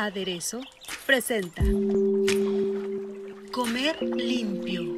Aderezo presenta Comer limpio.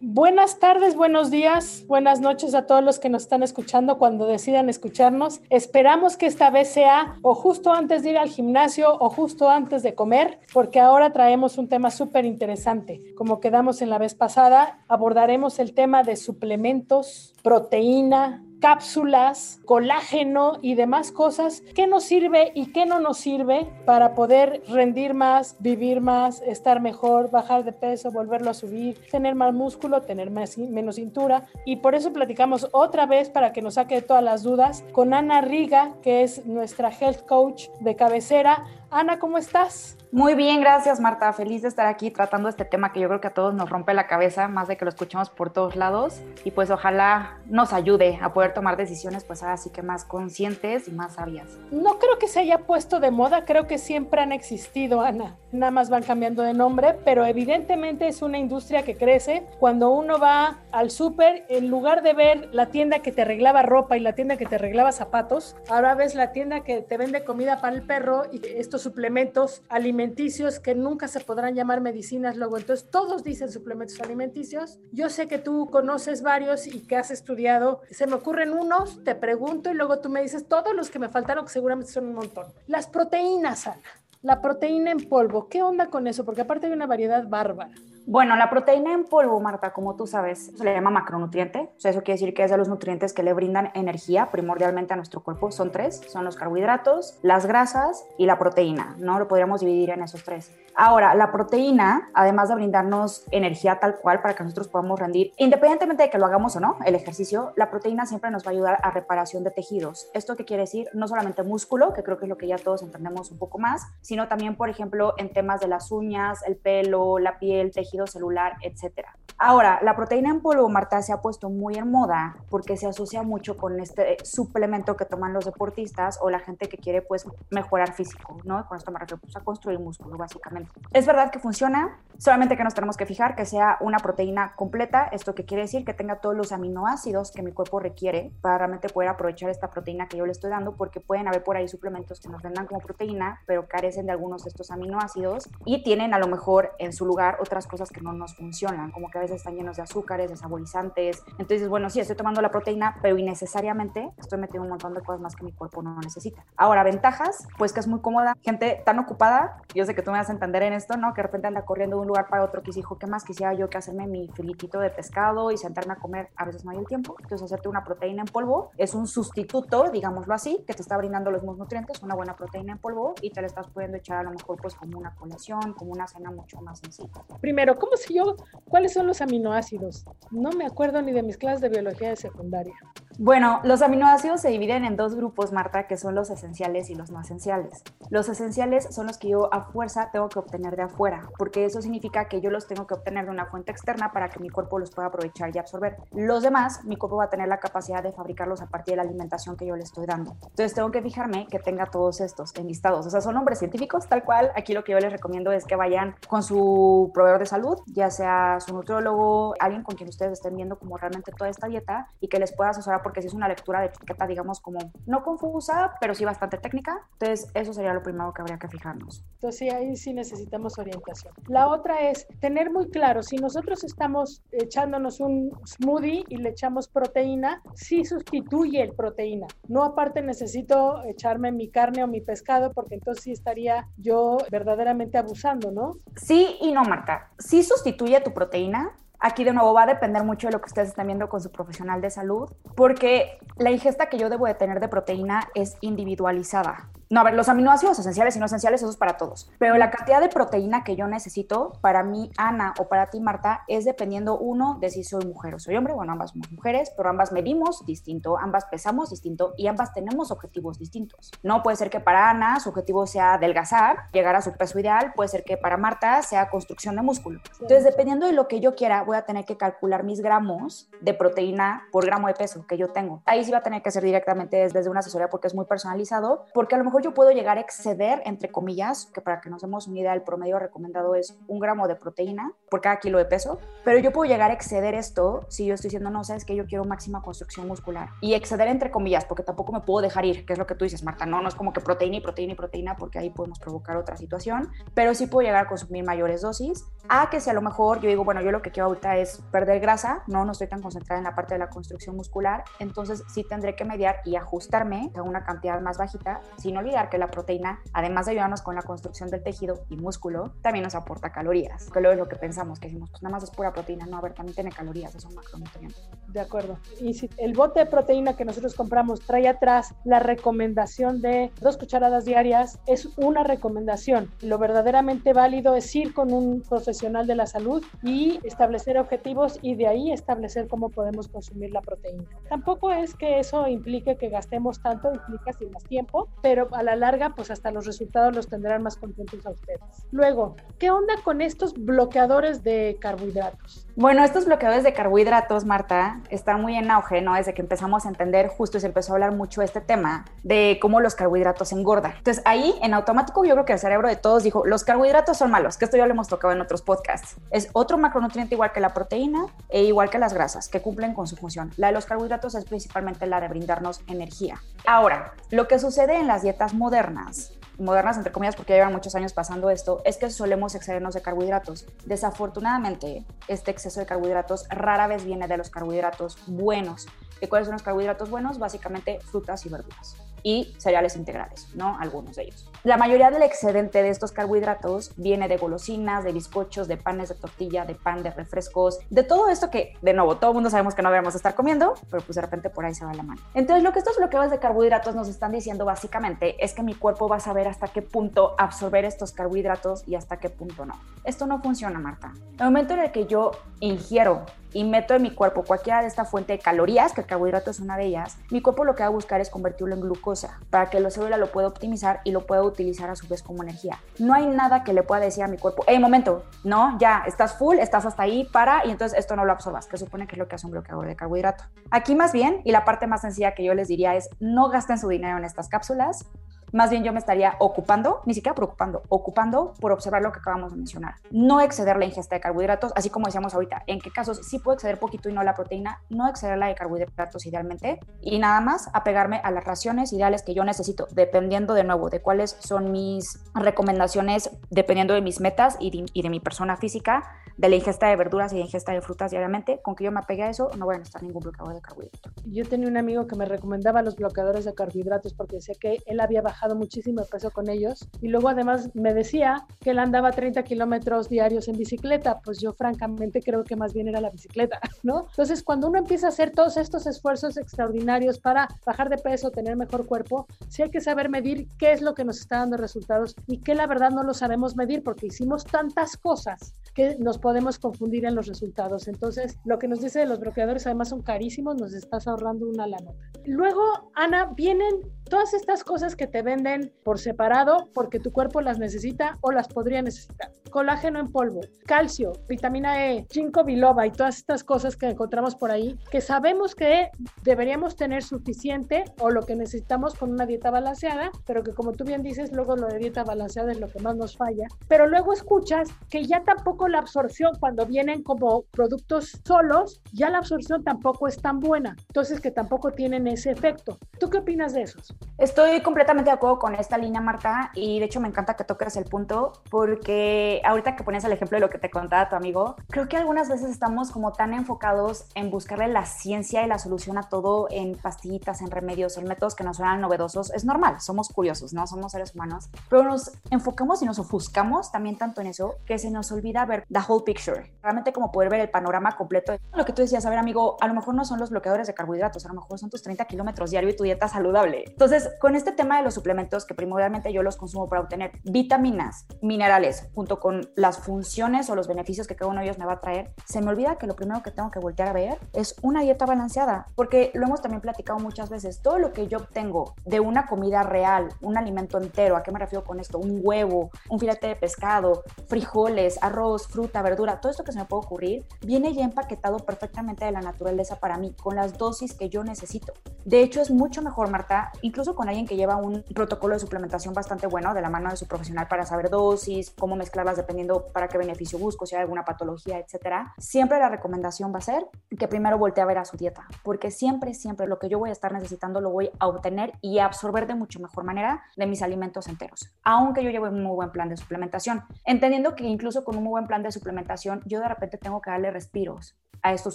Buenas tardes, buenos días, buenas noches a todos los que nos están escuchando cuando decidan escucharnos. Esperamos que esta vez sea o justo antes de ir al gimnasio o justo antes de comer, porque ahora traemos un tema súper interesante. Como quedamos en la vez pasada, abordaremos el tema de suplementos, proteína, cápsulas, colágeno y demás cosas, qué nos sirve y qué no nos sirve para poder rendir más, vivir más, estar mejor, bajar de peso, volverlo a subir, tener más músculo, tener menos cintura. Y por eso platicamos otra vez para que nos saque todas las dudas con Ana Riga, que es nuestra health coach de cabecera. Ana, ¿cómo estás? Muy bien, gracias Marta. Feliz de estar aquí tratando este tema que yo creo que a todos nos rompe la cabeza, más de que lo escuchamos por todos lados. Y pues ojalá nos ayude a poder tomar decisiones, pues ahora sí que más conscientes y más sabias. No creo que se haya puesto de moda, creo que siempre han existido, Ana. Nada más van cambiando de nombre, pero evidentemente es una industria que crece. Cuando uno va al súper, en lugar de ver la tienda que te arreglaba ropa y la tienda que te arreglaba zapatos, ahora ves la tienda que te vende comida para el perro y estos suplementos alimenticios alimenticios que nunca se podrán llamar medicinas luego. Entonces, todos dicen suplementos alimenticios. Yo sé que tú conoces varios y que has estudiado. Se me ocurren unos, te pregunto y luego tú me dices todos los que me faltaron, que seguramente son un montón. Las proteínas, Ana. La proteína en polvo, ¿qué onda con eso? Porque aparte hay una variedad bárbara. Bueno, la proteína en polvo, Marta, como tú sabes, se le llama macronutriente. O sea, eso quiere decir que es de los nutrientes que le brindan energía primordialmente a nuestro cuerpo. Son tres, son los carbohidratos, las grasas y la proteína, ¿no? Lo podríamos dividir en esos tres. Ahora, la proteína, además de brindarnos energía tal cual para que nosotros podamos rendir, independientemente de que lo hagamos o no, el ejercicio, la proteína siempre nos va a ayudar a reparación de tejidos. ¿Esto qué quiere decir? No solamente músculo, que creo que es lo que ya todos entendemos un poco más, sino también, por ejemplo, en temas de las uñas, el pelo, la piel, tejido celular, etcétera. Ahora, la proteína en polvo, Marta, se ha puesto muy en moda porque se asocia mucho con este suplemento que toman los deportistas o la gente que quiere pues mejorar físico, ¿no? Con esto me refiero pues, a construir músculo, básicamente. Es verdad que funciona, solamente que nos tenemos que fijar que sea una proteína completa, esto que quiere decir que tenga todos los aminoácidos que mi cuerpo requiere para realmente poder aprovechar esta proteína que yo le estoy dando, porque pueden haber por ahí suplementos que nos vendan como proteína, pero carecen de algunos de estos aminoácidos y tienen a lo mejor en su lugar otras cosas que no nos funcionan, como que a veces están llenos de azúcares, de saborizantes. Entonces, bueno, sí, estoy tomando la proteína, pero innecesariamente estoy metiendo un montón de cosas más que mi cuerpo no necesita. Ahora, ventajas, pues que es muy cómoda. Gente tan ocupada, yo sé que tú me vas a entender en esto, ¿no? Que de repente anda corriendo de un lugar para otro, que dijo, ¿qué más quisiera yo que hacerme mi filetito de pescado y sentarme a comer? A veces no hay el tiempo. Entonces, hacerte una proteína en polvo es un sustituto, digámoslo así, que te está brindando los mismos nutrientes, una buena proteína en polvo y te la estás pudiendo echar a lo mejor pues como una colación, como una cena mucho más sencilla. Primero, ¿cómo sé yo cuáles son los aminoácidos? No me acuerdo ni de mis clases de biología de secundaria. Bueno, los aminoácidos se dividen en dos grupos, Marta, que son los esenciales y los no esenciales. Los esenciales son los que yo a fuerza tengo que obtener de afuera, porque eso significa que yo los tengo que obtener de una fuente externa para que mi cuerpo los pueda aprovechar y absorber. Los demás, mi cuerpo va a tener la capacidad de fabricarlos a partir de la alimentación que yo le estoy dando. Entonces tengo que fijarme que tenga todos estos enlistados. O sea, son nombres científicos, tal cual. Aquí lo que yo les recomiendo es que vayan con su proveedor de salud, ya sea su nutriólogo, alguien con quien ustedes estén viendo como realmente toda esta dieta y que les pueda asesorar porque si es una lectura de etiqueta, digamos, como no confusa, pero sí bastante técnica. Entonces, eso sería lo primero que habría que fijarnos. Entonces, sí, ahí sí necesitamos orientación. La otra es tener muy claro, si nosotros estamos echándonos un smoothie y le echamos proteína, sí sustituye el proteína. No aparte necesito echarme mi carne o mi pescado porque entonces sí estaría yo verdaderamente abusando, ¿no? Sí y no, Marta. Sí sustituye tu proteína, Aquí de nuevo va a depender mucho de lo que ustedes están viendo con su profesional de salud, porque la ingesta que yo debo de tener de proteína es individualizada. No, a ver, los aminoácidos esenciales y no esenciales, eso es para todos. Pero la cantidad de proteína que yo necesito para mí, Ana, o para ti, Marta, es dependiendo uno de si soy mujer o soy hombre. Bueno, ambas somos mujeres, pero ambas medimos distinto, ambas pesamos distinto y ambas tenemos objetivos distintos. No puede ser que para Ana su objetivo sea adelgazar, llegar a su peso ideal, puede ser que para Marta sea construcción de músculo. Entonces, dependiendo de lo que yo quiera, voy a tener que calcular mis gramos de proteína por gramo de peso que yo tengo. Ahí sí va a tener que ser directamente desde una asesoría porque es muy personalizado, porque a lo mejor yo puedo llegar a exceder, entre comillas, que para que nos demos una idea, el promedio recomendado es un gramo de proteína por cada kilo de peso, pero yo puedo llegar a exceder esto si yo estoy diciendo, no, sabes que yo quiero máxima construcción muscular. Y exceder entre comillas, porque tampoco me puedo dejar ir, que es lo que tú dices, Marta, no, no es como que proteína y proteína y proteína, porque ahí podemos provocar otra situación, pero sí puedo llegar a consumir mayores dosis, a que si a lo mejor yo digo, bueno, yo lo que quiero ahorita es perder grasa, no, no estoy tan concentrada en la parte de la construcción muscular, entonces sí tendré que mediar y ajustarme a una cantidad más bajita, sin olvidar que la proteína, además de ayudarnos con la construcción del tejido y músculo, también nos aporta calorías, que luego es lo que pensamos, que decimos, pues nada más es pura proteína, no, a ver, también tiene calorías, es un macronutriente. De acuerdo. Y si el bote de proteína que nosotros compramos trae atrás la recomendación de dos cucharadas diarias, es una recomendación. Lo verdaderamente válido es ir con un profesional de la salud y establecer objetivos y de ahí establecer cómo podemos consumir la proteína. Tampoco es que eso implique que gastemos tanto, implica sin más tiempo, pero a la larga, pues hasta los resultados los tendrán más contentos a ustedes. Luego, ¿qué onda con estos bloqueadores de carbohidratos? Bueno, estos bloqueadores de carbohidratos, Marta, están muy en auge, ¿no? Desde que empezamos a entender, justo se empezó a hablar mucho este tema de cómo los carbohidratos engordan. Entonces, ahí en automático yo creo que el cerebro de todos dijo, los carbohidratos son malos, que esto ya lo hemos tocado en otros podcasts. Es otro macronutriente igual que la proteína e igual que las grasas, que cumplen con su función. La de los carbohidratos es principalmente la de brindarnos energía. Ahora, lo que sucede en las dietas modernas modernas, entre comillas, porque llevan muchos años pasando esto, es que solemos excedernos de carbohidratos. Desafortunadamente, este exceso de carbohidratos rara vez viene de los carbohidratos buenos. ¿Y cuáles son los carbohidratos buenos? Básicamente frutas y verduras y cereales integrales, ¿no? Algunos de ellos. La mayoría del excedente de estos carbohidratos viene de golosinas, de bizcochos, de panes de tortilla, de pan, de refrescos, de todo esto que, de nuevo, todo el mundo sabemos que no debemos estar comiendo, pero pues de repente por ahí se va la mano. Entonces, lo que estos bloqueos de carbohidratos nos están diciendo básicamente es que mi cuerpo va a saber hasta qué punto absorber estos carbohidratos y hasta qué punto no. Esto no funciona, Marta. El momento en el que yo ingiero y meto en mi cuerpo cualquiera de esta fuente de calorías, que el carbohidrato es una de ellas, mi cuerpo lo que va a buscar es convertirlo en glucosa para que la célula lo pueda optimizar y lo pueda utilizar a su vez como energía. No hay nada que le pueda decir a mi cuerpo, hey, momento, no, ya estás full, estás hasta ahí, para, y entonces esto no lo absorbas, que supone que es lo que hace un bloqueador de carbohidrato. Aquí más bien, y la parte más sencilla que yo les diría es, no gasten su dinero en estas cápsulas, más bien yo me estaría ocupando, ni siquiera preocupando, ocupando por observar lo que acabamos de mencionar. No exceder la ingesta de carbohidratos, así como decíamos ahorita, en qué casos sí puedo exceder poquito y no la proteína, no exceder la de carbohidratos idealmente y nada más apegarme a las raciones ideales que yo necesito, dependiendo de nuevo de cuáles son mis recomendaciones, dependiendo de mis metas y de, y de mi persona física, de la ingesta de verduras y de ingesta de frutas diariamente, con que yo me apegue a eso, no voy a necesitar ningún bloqueador de carbohidratos. Yo tenía un amigo que me recomendaba los bloqueadores de carbohidratos porque decía que él había bajado muchísimo peso con ellos. Y luego además me decía que él andaba 30 kilómetros diarios en bicicleta. Pues yo francamente creo que más bien era la bicicleta, ¿no? Entonces cuando uno empieza a hacer todos estos esfuerzos extraordinarios para bajar de peso, tener mejor cuerpo, sí hay que saber medir qué es lo que nos está dando resultados y que la verdad no lo sabemos medir porque hicimos tantas cosas que nos podemos confundir en los resultados. Entonces, lo que nos dice de los bloqueadores además son carísimos, nos estás ahorrando una lana. Luego, Ana, vienen todas estas cosas que te venden por separado porque tu cuerpo las necesita o las podría necesitar. Colágeno en polvo, calcio, vitamina E, ginkgo biloba y todas estas cosas que encontramos por ahí que sabemos que deberíamos tener suficiente o lo que necesitamos con una dieta balanceada, pero que como tú bien dices, luego lo de dieta balanceada es lo que más nos falla. Pero luego escuchas que ya tampoco la absorción cuando vienen como productos solos, ya la absorción tampoco es tan buena. Entonces que tampoco tienen ese efecto. ¿Tú qué opinas de esos? Estoy completamente de acuerdo con esta línea, Marta, y de hecho me encanta que toques el punto, porque ahorita que pones el ejemplo de lo que te contaba tu amigo, creo que algunas veces estamos como tan enfocados en buscarle la ciencia y la solución a todo en pastillitas, en remedios, en métodos que nos suenan novedosos. Es normal, somos curiosos, ¿no? Somos seres humanos, pero nos enfocamos y nos ofuscamos también tanto en eso que se nos olvida ver the whole picture, realmente como poder ver el panorama completo. Lo que tú decías, a ver amigo, a lo mejor no son los bloqueadores de carbohidratos, a lo mejor son tus 30 kilómetros diario y tu dieta saludable. Entonces, Entonces, con este tema de los suplementos, que primordialmente yo los consumo para obtener vitaminas, minerales, junto con las funciones o los beneficios que cada uno de ellos me va a traer, se me olvida que lo primero que tengo que voltear a ver es una dieta balanceada, porque lo hemos también platicado muchas veces, todo lo que yo obtengo de una comida real, un alimento entero, ¿a qué me refiero con esto? Un huevo, un filete de pescado, frijoles, arroz, fruta, verdura, todo esto que se me puede ocurrir, viene ya empaquetado perfectamente de la naturaleza para mí, con las dosis que yo necesito. De hecho, es mucho mejor, Marta, incluso con alguien que lleva un protocolo de suplementación bastante bueno de la mano de su profesional para saber dosis, cómo mezclarlas dependiendo para qué beneficio busco, si hay alguna patología, etcétera. Siempre la recomendación va a ser que primero voltee a ver a su dieta, porque siempre, siempre lo que yo voy a estar necesitando lo voy a obtener y a absorber de mucho mejor manera de mis alimentos enteros, aunque yo lleve un muy buen plan de suplementación, entendiendo que incluso con un muy buen plan de suplementación yo de repente tengo que darle respiros a estos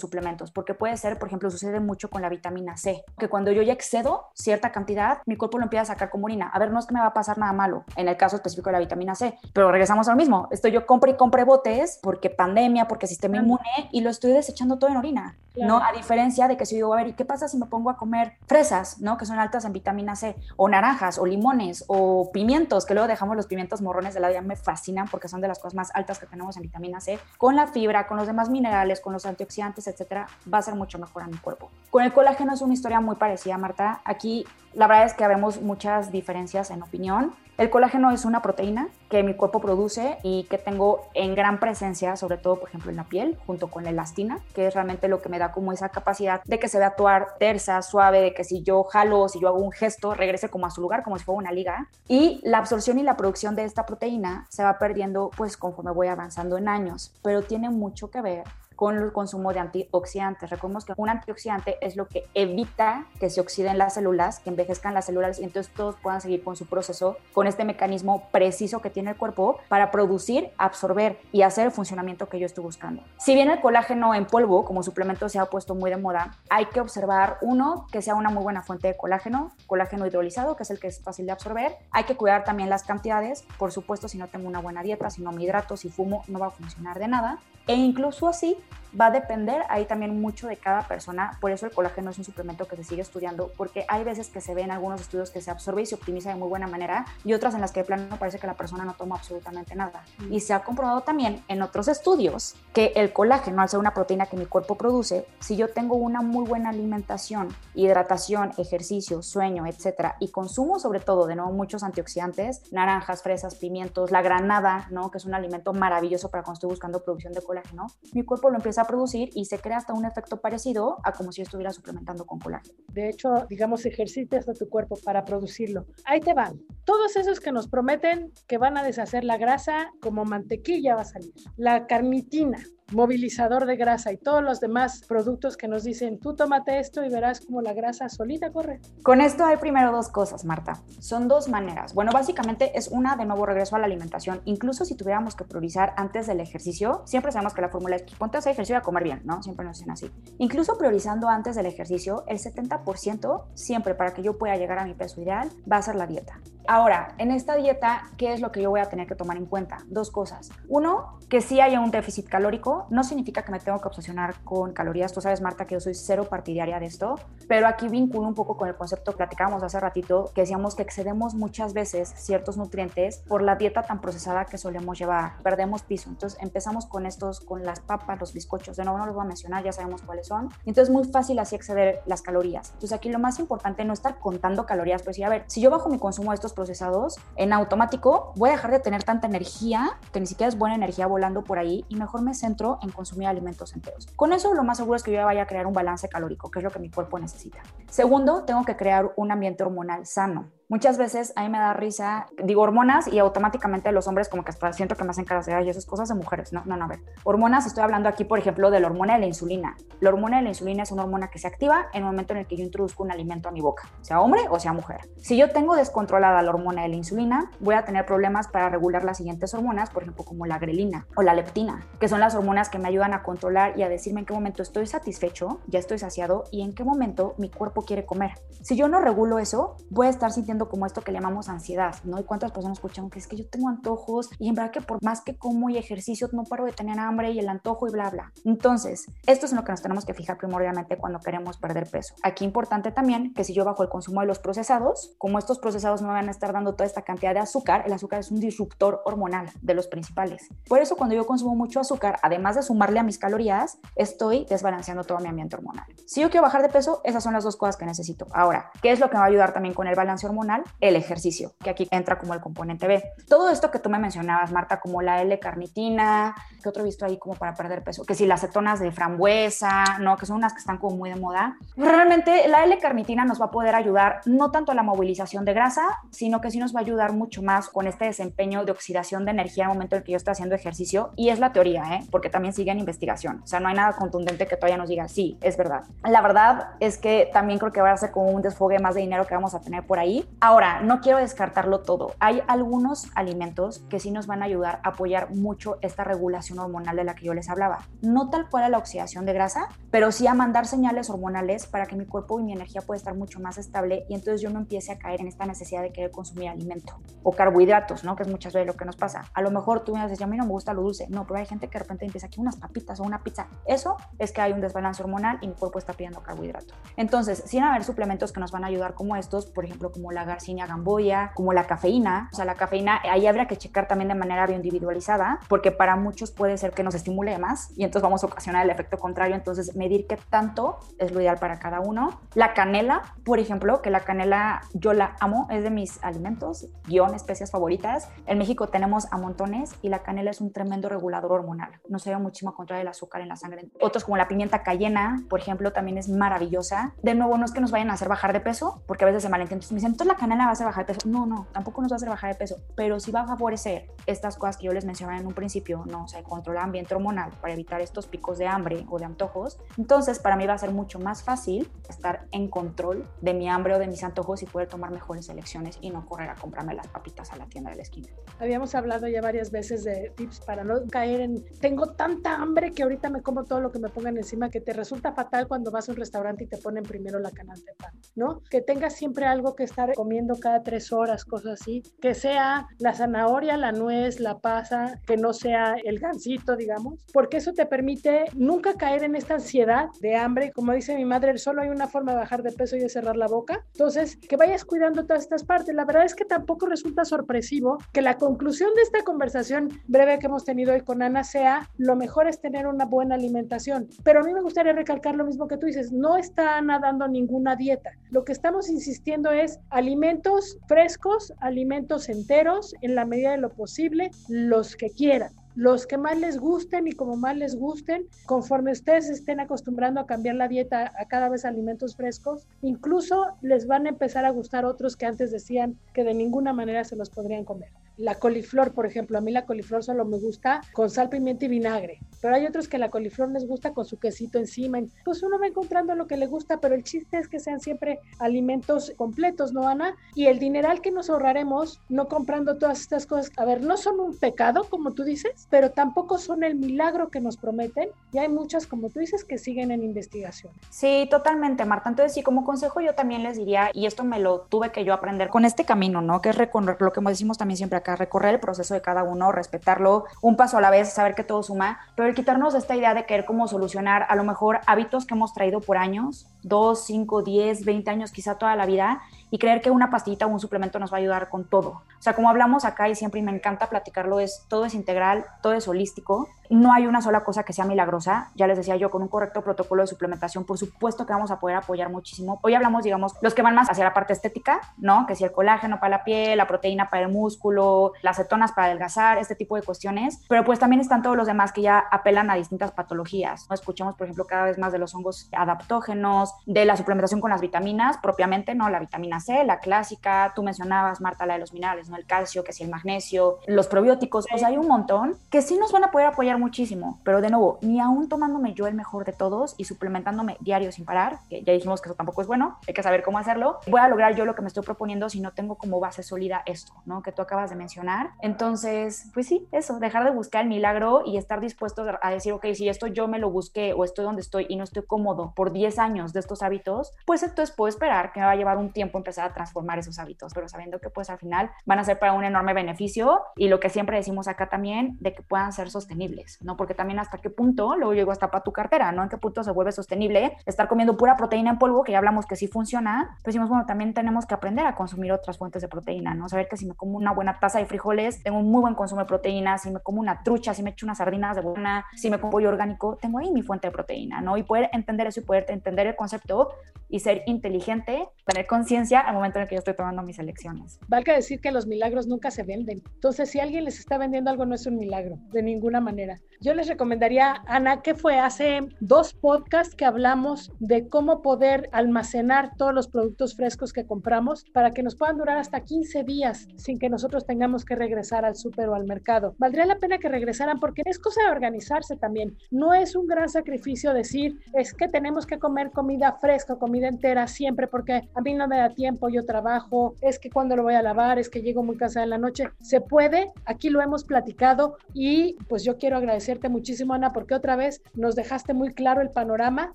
suplementos, porque puede ser, por ejemplo, sucede mucho con la vitamina C, que cuando yo ya excedo cierta cantidad, mi cuerpo lo empieza a sacar como orina. A ver, no es que me va a pasar nada malo en el caso específico de la vitamina C, pero regresamos a lo mismo. Estoy yo compre y compre botes porque pandemia, porque sistema inmune y lo estoy desechando todo en orina, ¿no? A diferencia de que si digo, a ver, ¿y qué pasa si me pongo a comer fresas, ¿no? Que son altas en vitamina C, o naranjas, o limones, o pimientos, que luego dejamos los pimientos morrones de la ya me fascinan porque son de las cosas más altas que tenemos en vitamina C, con la fibra, con los demás minerales, con los antioxidantes etcétera, va a ser mucho mejor a mi cuerpo. Con el colágeno es una historia muy parecida, Marta. Aquí la verdad es que vemos muchas diferencias en opinión. El colágeno es una proteína que mi cuerpo produce y que tengo en gran presencia, sobre todo, por ejemplo, en la piel, junto con la elastina, que es realmente lo que me da como esa capacidad de que se vea actuar tersa, suave, de que si yo jalo, si yo hago un gesto, regrese como a su lugar, como si fuera una liga. Y la absorción y la producción de esta proteína se va perdiendo, pues, conforme voy avanzando en años, pero tiene mucho que ver con el consumo de antioxidantes. Recordemos que un antioxidante es lo que evita que se oxiden las células, que envejezcan las células y entonces todos puedan seguir con su proceso, con este mecanismo preciso que tiene el cuerpo para producir, absorber y hacer el funcionamiento que yo estoy buscando. Si bien el colágeno en polvo como suplemento se ha puesto muy de moda, hay que observar, uno, que sea una muy buena fuente de colágeno, colágeno hidrolizado, que es el que es fácil de absorber. Hay que cuidar también las cantidades, por supuesto, si no tengo una buena dieta, si no me hidrato, si fumo, no va a funcionar de nada. E incluso así va a depender ahí también mucho de cada persona. Por eso el colágeno es un suplemento que se sigue estudiando, porque hay veces que se ve en algunos estudios que se absorbe y se optimiza de muy buena manera y otras en las que de plano parece que la persona no toma absolutamente nada. Y se ha comprobado también en otros estudios que el colágeno, al ser una proteína que mi cuerpo produce, si yo tengo una muy buena alimentación, hidratación, ejercicio, sueño, etcétera, y consumo sobre todo, de nuevo, muchos antioxidantes, naranjas, fresas, pimientos, la granada, ¿no? que es un alimento maravilloso para cuando estoy buscando producción de colágeno, mi cuerpo lo empieza a producir y se crea hasta un efecto parecido a como si estuviera suplementando con colágeno. De hecho, digamos, ejercitas a tu cuerpo para producirlo. Ahí te van. Todos esos que nos prometen que van a deshacer la grasa como mantequilla va a salir. La carnitina, movilizador de grasa y todos los demás productos que nos dicen, tú tómate esto y verás como la grasa solita corre. Con esto hay primero dos cosas, Marta. Son dos maneras. Bueno, básicamente es una, de nuevo, regreso a la alimentación. Incluso si tuviéramos que priorizar antes del ejercicio, siempre sabemos que la fórmula es ponte a hacer ejercicio y a comer bien, ¿no? Siempre nos dicen así. Incluso priorizando antes del ejercicio, el 70% siempre para que yo pueda llegar a mi peso ideal va a ser la dieta. Ahora, en esta dieta, ¿qué es lo que yo voy a tener que tomar en cuenta? Dos cosas. Uno, que si haya un déficit calórico, no significa que me tengo que obsesionar con calorías. Tú sabes, Marta, que yo soy cero partidaria de esto, pero aquí vinculo un poco con el concepto que platicábamos hace ratito, que decíamos que excedemos muchas veces ciertos nutrientes por la dieta tan procesada que solemos llevar. Perdemos piso. Entonces empezamos con estos, con las papas, los bizcochos. De nuevo no los voy a mencionar, ya sabemos cuáles son. Entonces es muy fácil así exceder las calorías. Entonces aquí lo más importante no estar contando calorías, pues sí, a ver, si yo bajo mi consumo de estos procesados, en automático voy a dejar de tener tanta energía, que ni siquiera es buena energía volando por ahí, y mejor me centro en consumir alimentos enteros. Con eso lo más seguro es que yo vaya a crear un balance calórico, que es lo que mi cuerpo necesita. Segundo, tengo que crear un ambiente hormonal sano. Muchas veces a mí me da risa, digo hormonas y automáticamente los hombres como que hasta siento que me hacen caras de ay, esas cosas de mujeres. No, no, no, a ver. Hormonas, estoy hablando aquí, por ejemplo, de la hormona de la insulina. La hormona de la insulina es una hormona que se activa en el momento en el que yo introduzco un alimento a mi boca, sea hombre o sea mujer. Si yo tengo descontrolada la hormona de la insulina, voy a tener problemas para regular las siguientes hormonas, por ejemplo, como la grelina o la leptina, que son las hormonas que me ayudan a controlar y a decirme en qué momento estoy satisfecho, ya estoy saciado y en qué momento mi cuerpo quiere comer. Si yo no regulo eso, voy a estar sintiendo como esto que le llamamos ansiedad, ¿no? Y cuántas personas escuchan que es que yo tengo antojos y en verdad que por más que como y ejercicio no paro de tener hambre y el antojo y bla, bla. Entonces, esto es en lo que nos tenemos que fijar primordialmente cuando queremos perder peso. Aquí importante también que si yo bajo el consumo de los procesados, como estos procesados no van a estar dando toda esta cantidad de azúcar, el azúcar es un disruptor hormonal de los principales. Por eso cuando yo consumo mucho azúcar, además de sumarle a mis calorías, estoy desbalanceando todo mi ambiente hormonal. Si yo quiero bajar de peso, esas son las dos cosas que necesito. Ahora, ¿qué es lo que me va a ayudar también con el balance hormonal? El ejercicio, que aquí entra como el componente B. Todo esto que tú me mencionabas, Marta, como la L-carnitina, que otro visto ahí como para perder peso, que si las cetonas de frambuesa, ¿no? Que son unas que están como muy de moda. Realmente la L-carnitina nos va a poder ayudar no tanto a la movilización de grasa, sino que sí nos va a ayudar mucho más con este desempeño de oxidación de energía en el momento en que yo estoy haciendo ejercicio. Y es la teoría, ¿eh? Porque también sigue en investigación. O sea, no hay nada contundente que todavía nos diga, sí, es verdad. La verdad es que también creo que va a ser como un desfogue más de dinero que vamos a tener por ahí. Ahora, no quiero descartarlo todo. Hay algunos alimentos que sí nos van a ayudar a apoyar mucho esta regulación hormonal de la que yo les hablaba. No tal cual a la oxidación de grasa, pero sí a mandar señales hormonales para que mi cuerpo y mi energía pueda estar mucho más estable y entonces yo no empiece a caer en esta necesidad de querer consumir alimento o carbohidratos, ¿no? Que es muchas veces lo que nos pasa. A lo mejor tú me dices, a mí no me gusta lo dulce. No, pero hay gente que de repente empieza aquí unas papitas o una pizza. Eso es que hay un desbalance hormonal y mi cuerpo está pidiendo carbohidrato. Entonces, sin haber suplementos que nos van a ayudar como estos, por ejemplo, como la garcinia gamboya, como la cafeína. O sea, la cafeína, ahí habría que checar también de manera bioindividualizada, porque para muchos puede ser que nos estimule más y entonces vamos a ocasionar el efecto contrario. Entonces, medir qué tanto es lo ideal para cada uno. La canela, por ejemplo, que la canela yo la amo, es de mis alimentos, guion, especias favoritas. En México tenemos a montones y la canela es un tremendo regulador hormonal. Nos ayuda muchísimo a controlar el azúcar en la sangre. Otros como la pimienta cayena, por ejemplo, también es maravillosa. De nuevo, no es que nos vayan a hacer bajar de peso, porque a veces se malentiende. Entonces me dicen, entonces la canela va a hacer bajar de peso. No, no, tampoco nos va a hacer bajar de peso, pero sí va a favorecer estas cosas que yo les mencionaba en un principio, ¿no? O sea, controlar ambiente hormonal para evitar estos picos de hambre o de antojos. Entonces, para mí va a ser mucho más fácil estar en control de mi hambre o de mis antojos y poder tomar mejores elecciones y no correr a comprarme las papitas a la tienda de la esquina. Habíamos hablado ya varias veces de tips para no caer en tengo tanta hambre que ahorita me como todo lo que me pongan encima que te resulta fatal cuando vas a un restaurante y te ponen primero la canasta de pan, ¿no? Que tengas siempre algo que estar comiendo cada tres horas, cosas así, que sea la zanahoria, la nuez, la pasa, que no sea el gansito, digamos, porque eso te permite nunca caer en esta ansiedad de hambre. Como dice mi madre, solo hay una forma de bajar de peso y es cerrar la boca. Entonces, que vayas cuidando todas estas partes. La verdad es que tampoco resulta sorpresivo que la conclusión de esta conversación breve que hemos tenido hoy con Ana sea lo mejor es tener una buena alimentación. Pero a mí me gustaría recalcar lo mismo que tú dices, no está Ana dando ninguna dieta. Lo que estamos insistiendo es alimentos frescos, alimentos enteros, en la medida de lo posible, los que quieran los que más les gusten y como más les gusten, conforme ustedes estén acostumbrando a cambiar la dieta a cada vez alimentos frescos, incluso les van a empezar a gustar otros que antes decían que de ninguna manera se los podrían comer. La coliflor, por ejemplo, a mí la coliflor solo me gusta con sal, pimienta y vinagre, pero hay otros que la coliflor les gusta con su quesito encima. Pues uno va encontrando lo que le gusta, pero el chiste es que sean siempre alimentos completos, ¿no, Ana? Y el dineral que nos ahorraremos no comprando todas estas cosas, a ver, no son un pecado, como tú dices, pero tampoco son el milagro que nos prometen y hay muchas, como tú dices, que siguen en investigación. Sí, totalmente, Marta. Entonces, sí, como consejo yo también les diría, y esto me lo tuve que yo aprender con este camino, ¿no? Que es lo que decimos también siempre acá, recorrer el proceso de cada uno, respetarlo un paso a la vez, saber que todo suma, pero el quitarnos esta idea de querer cómo solucionar a lo mejor hábitos que hemos traído por años, 2, 5, 10, 20 años, quizá toda la vida, y creer que una pastillita o un suplemento nos va a ayudar con todo. O sea, como hablamos acá y siempre y me encanta platicarlo, es todo es integral, todo es holístico no hay una sola cosa que sea milagrosa. Ya les decía yo, con un correcto protocolo de suplementación, por supuesto que vamos a poder apoyar muchísimo. Hoy hablamos, digamos, los que van más hacia la parte estética, ¿no? Que si el colágeno para la piel, la proteína para el músculo, las cetonas para adelgazar, este tipo de cuestiones. Pero pues también están todos los demás que ya apelan a distintas patologías. ¿no? Escuchamos, por ejemplo, cada vez más de los hongos adaptógenos, de la suplementación con las vitaminas propiamente, ¿no? La vitamina C, la clásica, tú mencionabas, Marta, la de los minerales, ¿no? El calcio, que si el magnesio, los probióticos, o sea, hay un montón que sí nos van a poder apoyar muchísimo, pero de nuevo, ni aún tomándome yo el mejor de todos y suplementándome diario sin parar, que ya dijimos que eso tampoco es bueno, hay que saber cómo hacerlo, voy a lograr yo lo que me estoy proponiendo si no tengo como base sólida esto, ¿no? Que tú acabas de mencionar. Entonces, pues sí, eso, dejar de buscar el milagro y estar dispuesto a decir, ok, si esto yo me lo busqué o estoy donde estoy y no estoy cómodo por 10 años de estos hábitos, pues entonces puedo esperar que me va a llevar un tiempo empezar a transformar esos hábitos, pero sabiendo que pues al final van a ser para un enorme beneficio y lo que siempre decimos acá también, de que puedan ser sostenibles, ¿no? Porque también hasta qué punto, luego llego hasta para tu cartera, ¿no? En qué punto se vuelve sostenible estar comiendo pura proteína en polvo, que ya hablamos que sí funciona, pues decimos, bueno, también tenemos que aprender a consumir otras fuentes de proteína, ¿no? Saber que si me como una buena taza de frijoles, tengo un muy buen consumo de proteína, si me como una trucha, si me echo unas sardinas de buena, si me como pollo orgánico, tengo ahí mi fuente de proteína, ¿no? Y poder entender eso y poder entender el concepto y ser inteligente, tener conciencia al momento en el que yo estoy tomando mis elecciones. Valga decir que los milagros nunca se venden. Entonces, si alguien les está vendiendo algo, no es un milagro, de ninguna manera. Yo les recomendaría, Ana, que fue hace dos podcasts que hablamos de cómo poder almacenar todos los productos frescos que compramos para que nos puedan durar hasta 15 días sin que nosotros tengamos que regresar al súper o al mercado. Valdría la pena que regresaran porque es cosa de organizarse también. No es un gran sacrificio decir, es que tenemos que comer comida fresca, comida entera siempre porque a mí no me da tiempo, yo trabajo, es que cuando lo voy a lavar, es que llego muy cansada en la noche. Se puede, aquí lo hemos platicado y pues yo quiero agradecerte muchísimo, Ana, porque otra vez nos dejaste muy claro el panorama.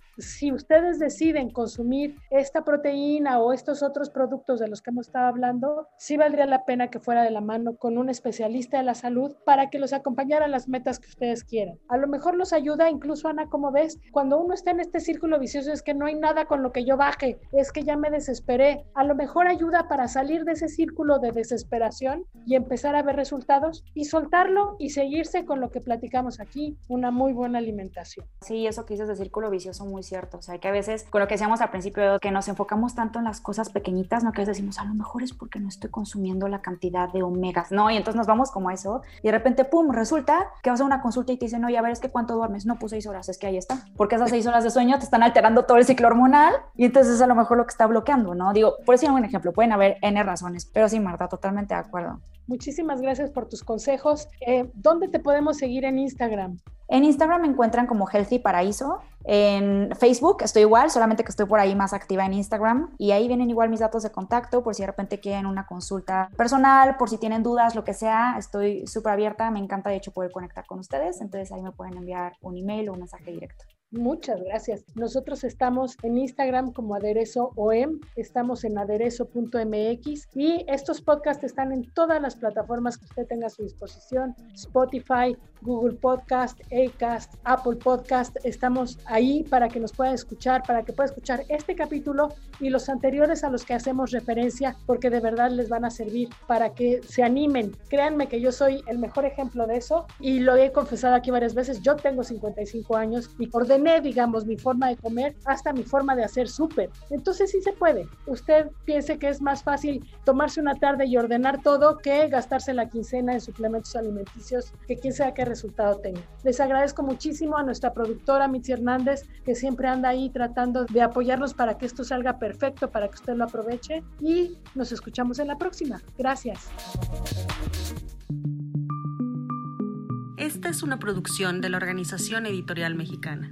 Si ustedes deciden consumir esta proteína o estos otros productos de los que hemos estado hablando, sí valdría la pena que fuera de la mano con un especialista de la salud para que los acompañara a las metas que ustedes quieran. A lo mejor los ayuda, incluso Ana, como ves, cuando uno está en este círculo vicioso es que no hay nada con lo que yo baje, es que ya me desesperé. A lo mejor ayuda para salir de ese círculo de desesperación y empezar a ver resultados y soltarlo y seguirse con lo que platicamos aquí, una muy buena alimentación. Sí, eso que dices de círculo vicioso muy cierto, o sea, que a veces con lo que decíamos al principio que nos enfocamos tanto en las cosas pequeñitas, no que decimos, a lo mejor es porque no estoy consumiendo la cantidad de omegas, ¿no? Y entonces nos vamos como a eso y de repente, pum, resulta que vas a una consulta y te dicen, oye, a ver, es que cuánto duermes, no, pues seis horas, es que ahí está, porque esas seis horas de sueño te están alterando todo el ciclo hormonal y entonces es a lo mejor lo que está bloqueando, ¿no? Digo, por decir un ejemplo, pueden haber N razones, pero sí, Marta, totalmente de acuerdo. Muchísimas gracias por tus consejos. Eh, ¿Dónde te podemos seguir en Instagram? En Instagram me encuentran como Healthy Paraíso. En Facebook estoy igual, solamente que estoy por ahí más activa en Instagram. Y ahí vienen igual mis datos de contacto por si de repente quieren una consulta personal, por si tienen dudas, lo que sea. Estoy súper abierta. Me encanta de hecho poder conectar con ustedes. Entonces ahí me pueden enviar un email o un mensaje directo. Muchas gracias. Nosotros estamos en Instagram como aderezo OM, estamos en aderezo.mx y estos podcasts están en todas las plataformas que usted tenga a su disposición, Spotify, Google Podcast, Acast, Apple Podcast. Estamos ahí para que nos pueda escuchar, para que pueda escuchar este capítulo y los anteriores a los que hacemos referencia, porque de verdad les van a servir para que se animen. Créanme que yo soy el mejor ejemplo de eso y lo he confesado aquí varias veces. Yo tengo 55 años y ordené, digamos, mi forma de comer hasta mi forma de hacer súper. Entonces sí se puede. Usted piense que es más fácil tomarse una tarde y ordenar todo que gastarse la quincena en suplementos alimenticios, que quien sea que resultado tenga. Les agradezco muchísimo a nuestra productora Mitzi Hernández, que siempre anda ahí tratando de apoyarnos para que esto salga perfecto, para que usted lo aproveche y nos escuchamos en la próxima. Gracias. Esta es una producción de la Organización Editorial Mexicana.